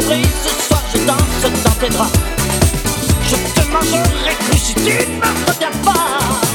ce soir je danse dans tes draps. Je te mangerai cru si tu ne me regardes pas.